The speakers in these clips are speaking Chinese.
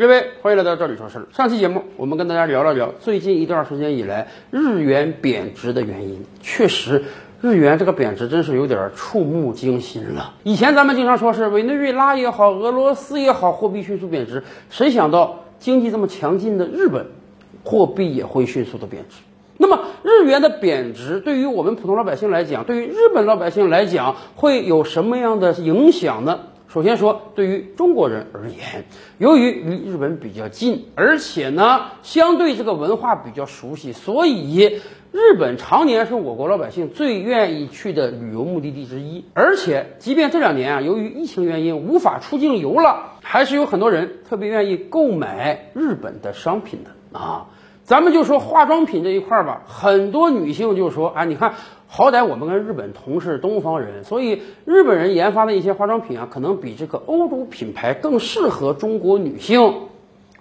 各位，欢迎来到这里说事儿。上期节目我们跟大家聊了聊最近一段时间以来日元贬值的原因。确实，日元这个贬值真是有点触目惊心了。以前咱们经常说是委内瑞拉也好，俄罗斯也好，货币迅速贬值，谁想到经济这么强劲的日本，货币也会迅速的贬值。那么日元的贬值对于我们普通老百姓来讲，对于日本老百姓来讲，会有什么样的影响呢？首先说，对于中国人而言，由于离日本比较近，而且呢，相对这个文化比较熟悉，所以日本常年是我国老百姓最愿意去的旅游目的地之一。而且，即便这两年啊，由于疫情原因无法出境游了，还是有很多人特别愿意购买日本的商品的啊。咱们就说化妆品这一块儿吧，很多女性就说啊，你看。好歹我们跟日本同是东方人，所以日本人研发的一些化妆品啊，可能比这个欧洲品牌更适合中国女性。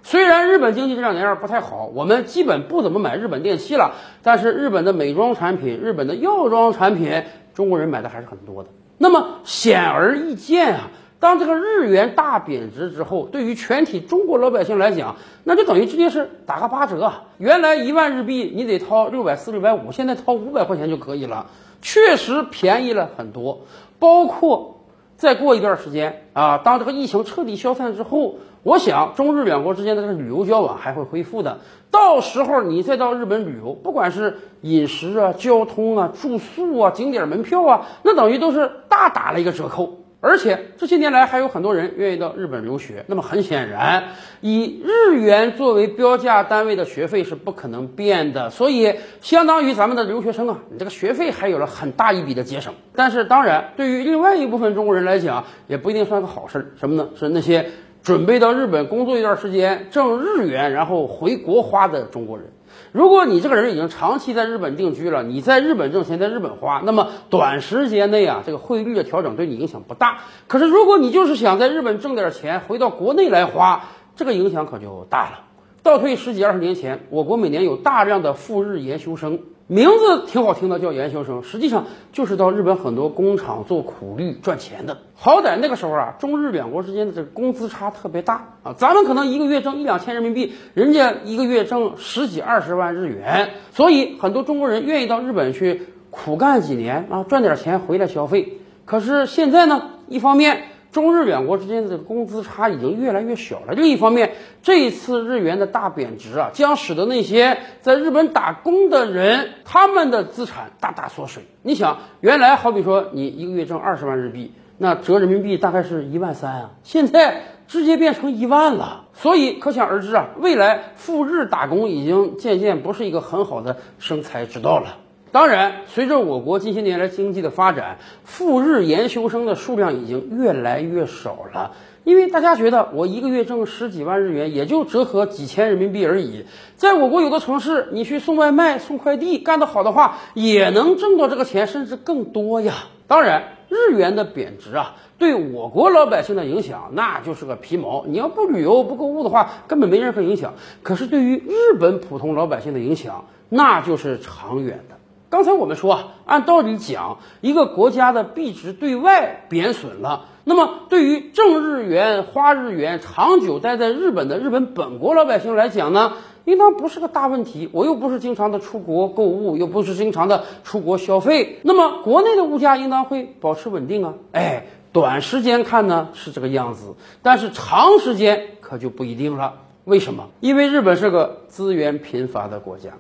虽然日本经济这两年不太好，我们基本不怎么买日本电器了，但是日本的美妆产品、日本的药妆产品，中国人买的还是很多的。那么显而易见啊。当这个日元大贬值之后，对于全体中国老百姓来讲，那就等于直接是打个八折。原来一万日币你得掏六百四、六百五，现在掏五百块钱就可以了，确实便宜了很多。包括再过一段时间啊，当这个疫情彻底消散之后，我想中日两国之间的这个旅游交往还会恢复的。到时候你再到日本旅游，不管是饮食啊、交通啊、住宿啊、景点门票啊，那等于都是大打了一个折扣。而且这些年来还有很多人愿意到日本留学，那么很显然，以日元作为标价单位的学费是不可能变的，所以相当于咱们的留学生啊，你这个学费还有了很大一笔的节省。但是当然，对于另外一部分中国人来讲，也不一定算个好事。什么呢？是那些准备到日本工作一段时间挣日元，然后回国花的中国人。如果你这个人已经长期在日本定居了，你在日本挣钱，在日本花，那么短时间内啊，这个汇率的调整对你影响不大。可是如果你就是想在日本挣点钱，回到国内来花，这个影响可就大了。倒退十几二十年前，我国每年有大量的赴日研修生。名字挺好听的，叫研究生，实际上就是到日本很多工厂做苦力赚钱的。好歹那个时候啊，中日两国之间的这个工资差特别大啊，咱们可能一个月挣一两千人民币，人家一个月挣十几二十万日元，所以很多中国人愿意到日本去苦干几年啊，赚点钱回来消费。可是现在呢，一方面。中日两国之间的工资差已经越来越小了。另一方面，这一次日元的大贬值啊，将使得那些在日本打工的人他们的资产大大缩水。你想，原来好比说你一个月挣二十万日币，那折人民币大概是一万三啊，现在直接变成一万了。所以可想而知啊，未来赴日打工已经渐渐不是一个很好的生财之道了。当然，随着我国近些年来经济的发展，赴日研修生的数量已经越来越少了。因为大家觉得我一个月挣十几万日元，也就折合几千人民币而已。在我国有的城市，你去送外卖、送快递，干得好的话，也能挣到这个钱，甚至更多呀。当然，日元的贬值啊，对我国老百姓的影响那就是个皮毛。你要不旅游、不购物的话，根本没任何影响。可是对于日本普通老百姓的影响，那就是长远的。刚才我们说啊，按道理讲，一个国家的币值对外贬损了，那么对于挣日元、花日元、长久待在日本的日本本国老百姓来讲呢，应当不是个大问题。我又不是经常的出国购物，又不是经常的出国消费，那么国内的物价应当会保持稳定啊。哎，短时间看呢是这个样子，但是长时间可就不一定了。为什么？因为日本是个资源贫乏的国家。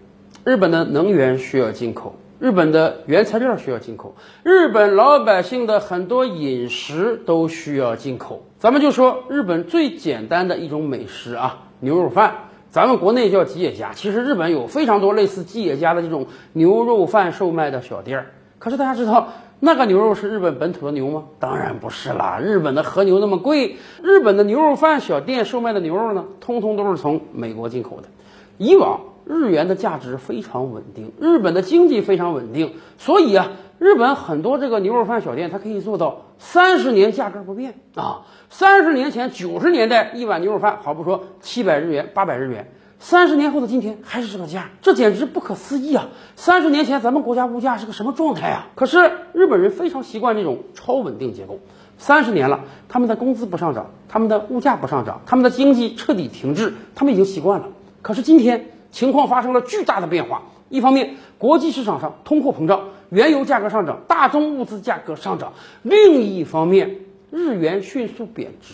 日本的能源需要进口，日本的原材料需要进口，日本老百姓的很多饮食都需要进口。咱们就说日本最简单的一种美食啊，牛肉饭，咱们国内叫吉野家，其实日本有非常多类似吉野家的这种牛肉饭售卖的小店儿。可是大家知道那个牛肉是日本本土的牛吗？当然不是啦，日本的和牛那么贵，日本的牛肉饭小店售卖的牛肉呢，通通都是从美国进口的。以往。日元的价值非常稳定，日本的经济非常稳定，所以啊，日本很多这个牛肉饭小店，它可以做到三十年价格不变啊。三十年前九十年代一碗牛肉饭，好不说七百日元、八百日元，三十年后的今天还是这个价，这简直不可思议啊！三十年前咱们国家物价是个什么状态啊？可是日本人非常习惯这种超稳定结构。三十年了，他们的工资不上涨，他们的物价不上涨，他们的经济彻底停滞，他们已经习惯了。可是今天情况发生了巨大的变化，一方面国际市场上通货膨胀，原油价格上涨，大宗物资价格上涨；另一方面，日元迅速贬值。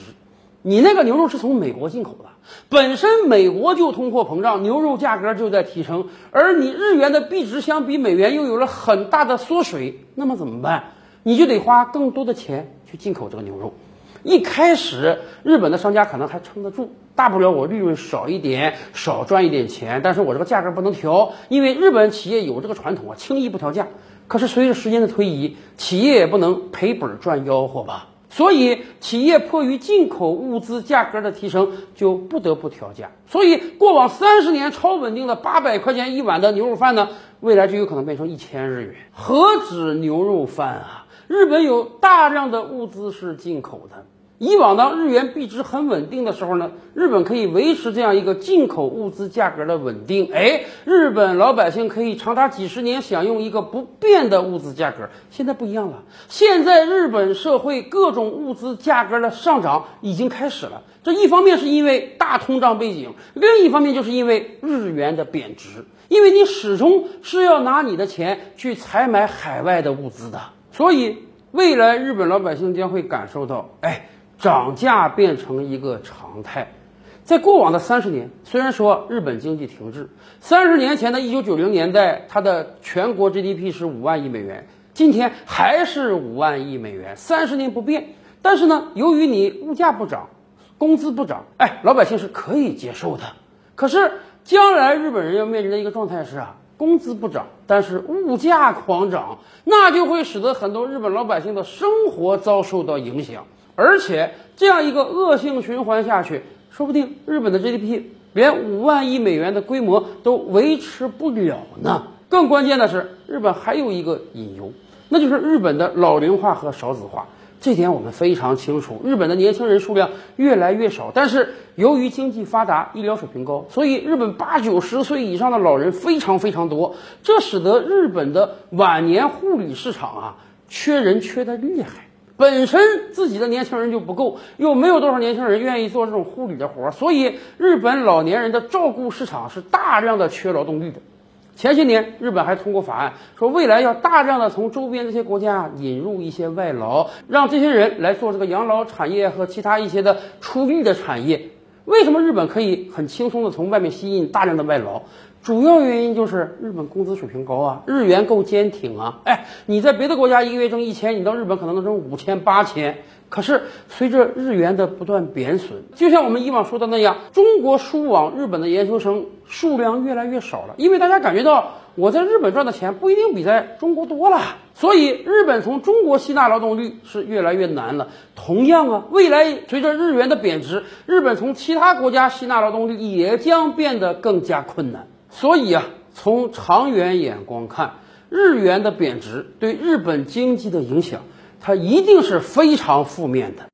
你那个牛肉是从美国进口的，本身美国就通货膨胀，牛肉价格就在提升，而你日元的币值相比美元又有了很大的缩水，那么怎么办？你就得花更多的钱去进口这个牛肉。一开始，日本的商家可能还撑得住，大不了我利润少一点，少赚一点钱，但是我这个价格不能调，因为日本企业有这个传统啊，轻易不调价。可是随着时间的推移，企业也不能赔本赚吆喝吧。所以，企业迫于进口物资价格的提升，就不得不调价。所以，过往三十年超稳定的八百块钱一碗的牛肉饭呢，未来就有可能变成一千日元。何止牛肉饭啊！日本有大量的物资是进口的。以往当，日元币值很稳定的时候呢，日本可以维持这样一个进口物资价格的稳定。哎，日本老百姓可以长达几十年享用一个不变的物资价格。现在不一样了，现在日本社会各种物资价格的上涨已经开始了。这一方面是因为大通胀背景，另一方面就是因为日元的贬值。因为你始终是要拿你的钱去采买海外的物资的，所以未来日本老百姓将会感受到，哎。涨价变成一个常态，在过往的三十年，虽然说日本经济停滞，三十年前的一九九零年代，它的全国 GDP 是五万亿美元，今天还是五万亿美元，三十年不变。但是呢，由于你物价不涨，工资不涨，哎，老百姓是可以接受的。可是将来日本人要面临的一个状态是啊，工资不涨，但是物价狂涨，那就会使得很多日本老百姓的生活遭受到影响。而且这样一个恶性循环下去，说不定日本的 GDP 连五万亿美元的规模都维持不了呢。更关键的是，日本还有一个隐忧，那就是日本的老龄化和少子化。这点我们非常清楚，日本的年轻人数量越来越少。但是由于经济发达、医疗水平高，所以日本八九十岁以上的老人非常非常多，这使得日本的晚年护理市场啊缺人缺的厉害。本身自己的年轻人就不够，又没有多少年轻人愿意做这种护理的活儿，所以日本老年人的照顾市场是大量的缺劳动力的。前些年，日本还通过法案，说未来要大量的从周边这些国家引入一些外劳，让这些人来做这个养老产业和其他一些的出力的产业。为什么日本可以很轻松的从外面吸引大量的外劳？主要原因就是日本工资水平高啊，日元够坚挺啊。哎，你在别的国家一个月挣一千，你到日本可能能挣五千八千。可是随着日元的不断贬损，就像我们以往说的那样，中国输往日本的研究生数量越来越少了，因为大家感觉到我在日本赚的钱不一定比在中国多了，所以日本从中国吸纳劳动力是越来越难了。同样啊，未来随着日元的贬值，日本从其他国家吸纳劳动力也将变得更加困难。所以啊，从长远眼光看，日元的贬值对日本经济的影响，它一定是非常负面的。